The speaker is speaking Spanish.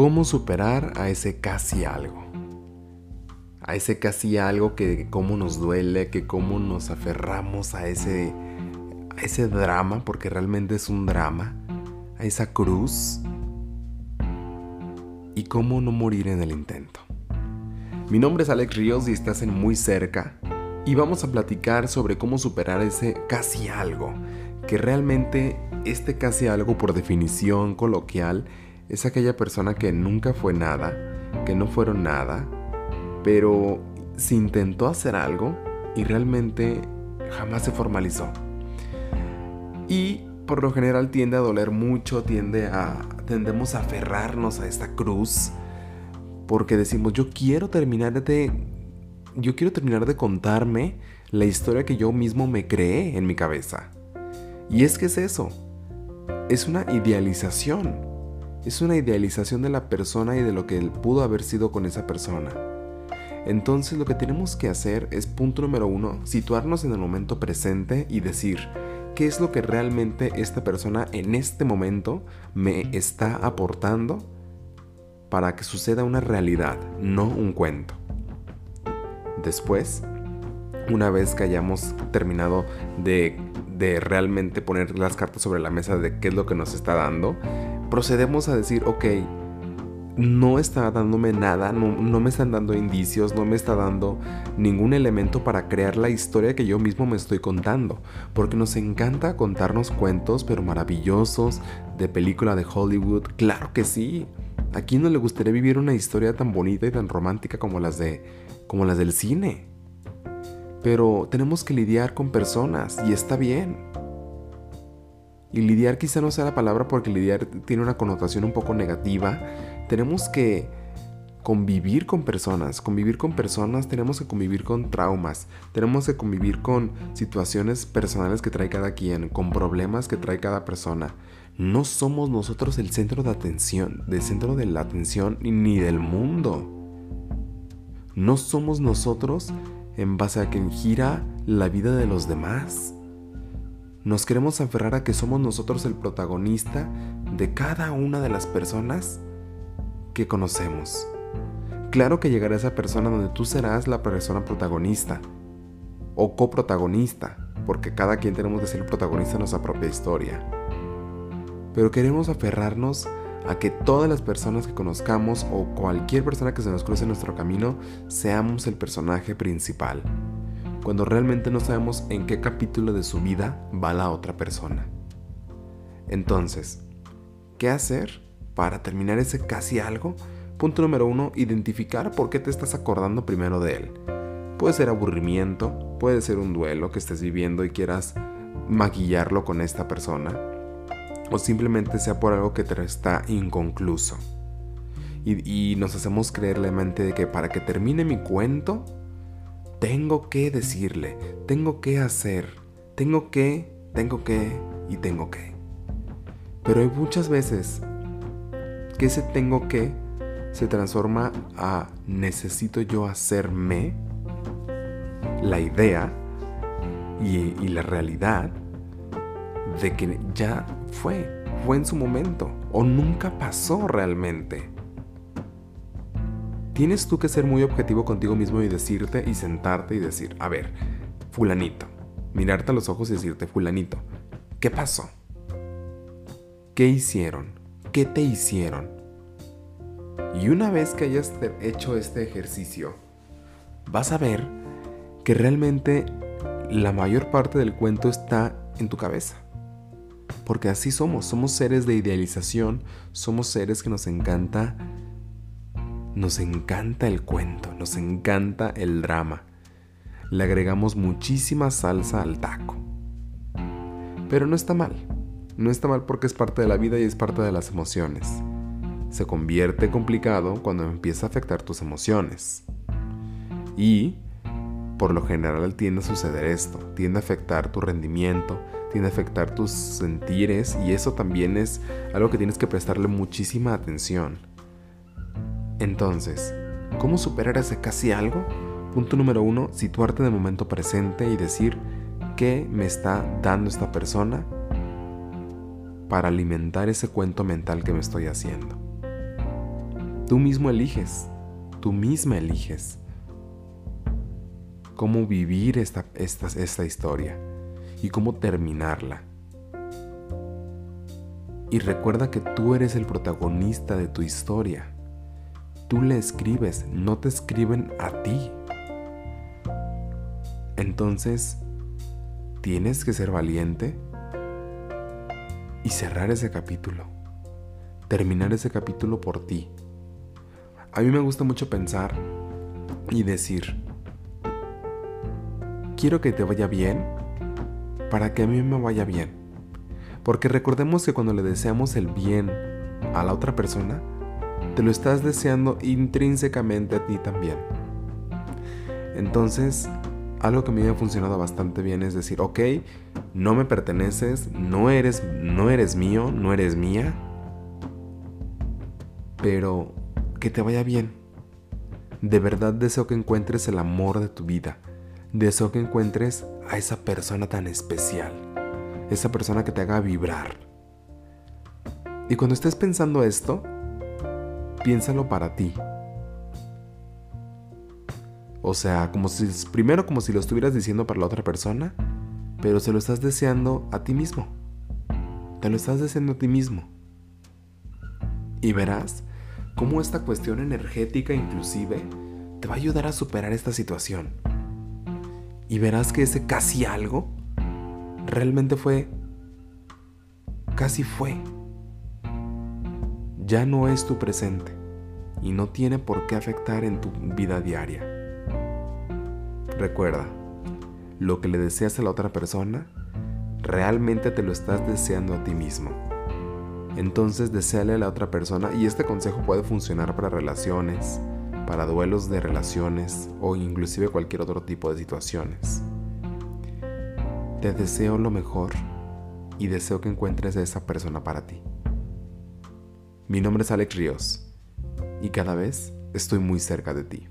¿Cómo superar a ese casi algo? A ese casi algo que cómo nos duele, que cómo nos aferramos a ese, a ese drama, porque realmente es un drama, a esa cruz, y cómo no morir en el intento. Mi nombre es Alex Ríos y estás en Muy Cerca, y vamos a platicar sobre cómo superar ese casi algo, que realmente este casi algo por definición coloquial es aquella persona que nunca fue nada, que no fueron nada, pero se intentó hacer algo y realmente jamás se formalizó. Y por lo general tiende a doler mucho, tiende a tendemos a aferrarnos a esta cruz porque decimos, yo quiero terminar de yo quiero terminar de contarme la historia que yo mismo me creé en mi cabeza. Y es que es eso. Es una idealización. Es una idealización de la persona y de lo que él pudo haber sido con esa persona. Entonces lo que tenemos que hacer es, punto número uno, situarnos en el momento presente y decir, ¿qué es lo que realmente esta persona en este momento me está aportando para que suceda una realidad, no un cuento? Después, una vez que hayamos terminado de, realmente poner las cartas sobre la mesa de qué es lo que nos está dando, procedemos a decir, ok, no está dándome nada, no, no, me están dando indicios, no me está dando ningún elemento para crear la historia que yo mismo me estoy contando. Porque nos encanta contarnos cuentos, pero maravillosos, de película de Hollywood. Claro que sí. ¿A no le gustaría vivir una historia tan bonita y tan romántica como las de como las del cine. Pero tenemos que lidiar con personas y está bien. Y lidiar quizá no sea la palabra porque lidiar tiene una connotación un poco negativa. Tenemos que convivir con personas. Convivir con personas tenemos que convivir con traumas. Tenemos que convivir con situaciones personales que trae cada quien, con problemas que trae cada persona. No somos nosotros el centro de atención, del centro de la atención ni del mundo. No somos nosotros en base a quien gira la vida de los demás. Nos queremos aferrar a que somos nosotros el protagonista de cada una de las personas que conocemos. Claro que llegará esa persona donde tú serás la persona protagonista o coprotagonista, porque cada quien tenemos que ser el protagonista de nuestra propia historia. Pero queremos aferrarnos a que todas las personas que conozcamos o cualquier persona que se nos cruce en nuestro camino seamos el personaje principal, cuando realmente no sabemos en qué capítulo de su vida va la otra persona. Entonces, ¿qué hacer para terminar ese casi algo? Punto número uno, identificar por qué te estás acordando primero de él. Puede ser aburrimiento, puede ser un duelo que estés viviendo y quieras maquillarlo con esta persona o simplemente sea por algo que te está inconcluso. Y, nos hacemos creer la mente de que para que termine mi cuento, tengo que decirle, tengo que hacer, tengo que, tengo que y tengo que. Pero hay muchas veces que ese tengo que se transforma a necesito yo hacerme la idea y, la realidad de que ya fue, fue en su momento o nunca pasó realmente. Tienes tú que ser muy objetivo contigo mismo y decirte y sentarte y decir, a ver, fulanito, mirarte a los ojos y decirte, fulanito, ¿qué pasó? ¿Qué hicieron? ¿Qué te hicieron? Y una vez que hayas hecho este ejercicio, vas a ver que realmente la mayor parte del cuento está en tu cabeza. Porque así somos, somos seres de idealización, somos seres que nos encanta, nos encanta el cuento, nos encanta el drama. Le agregamos muchísima salsa al taco. Pero no está mal, no está mal porque es parte de la vida y es parte de las emociones. Se convierte complicado cuando empieza a afectar tus emociones. Y, por lo general, tiende a suceder esto, tiende a afectar tu rendimiento, tiende a afectar tus sentires y eso también es algo que tienes que prestarle muchísima atención. Entonces, ¿cómo superar ese casi algo? Punto número uno, situarte en el momento presente y decir qué me está dando esta persona para alimentar ese cuento mental que me estoy haciendo. Tú mismo eliges, tú misma eliges cómo vivir esta, esta, esta historia y cómo terminarla. Y recuerda que tú eres el protagonista de tu historia. Tú le escribes, no te escriben a ti. Entonces, tienes que ser valiente y cerrar ese capítulo. Terminar ese capítulo por ti. A mí me gusta mucho pensar y decir, quiero que te vaya bien para que a mí me vaya bien. Porque recordemos que cuando le deseamos el bien a la otra persona, te lo estás deseando intrínsecamente a ti también. Entonces, algo que a mí me ha funcionado bastante bien es decir, ok, no me perteneces, no eres, no eres mío, no eres mía, pero que te vaya bien. De verdad deseo que encuentres el amor de tu vida deseo que encuentres a esa persona tan especial, esa persona que te haga vibrar. Y cuando estés pensando esto, piénsalo para ti. O sea, como si primero como si lo estuvieras diciendo para la otra persona, pero se lo estás deseando a ti mismo. Te lo estás deseando a ti mismo. Y verás cómo esta cuestión energética inclusive te va a ayudar a superar esta situación y verás que ese casi algo realmente fue, casi fue. Ya no es tu presente y no tiene por qué afectar en tu vida diaria. Recuerda, lo que le deseas a la otra persona, realmente te lo estás deseando a ti mismo. Entonces deseale a la otra persona y este consejo puede funcionar para relaciones, para duelos de relaciones o inclusive cualquier otro tipo de situaciones. Te deseo lo mejor y deseo que encuentres a esa persona para ti. Mi nombre es Alex Ríos y cada vez estoy muy cerca de ti.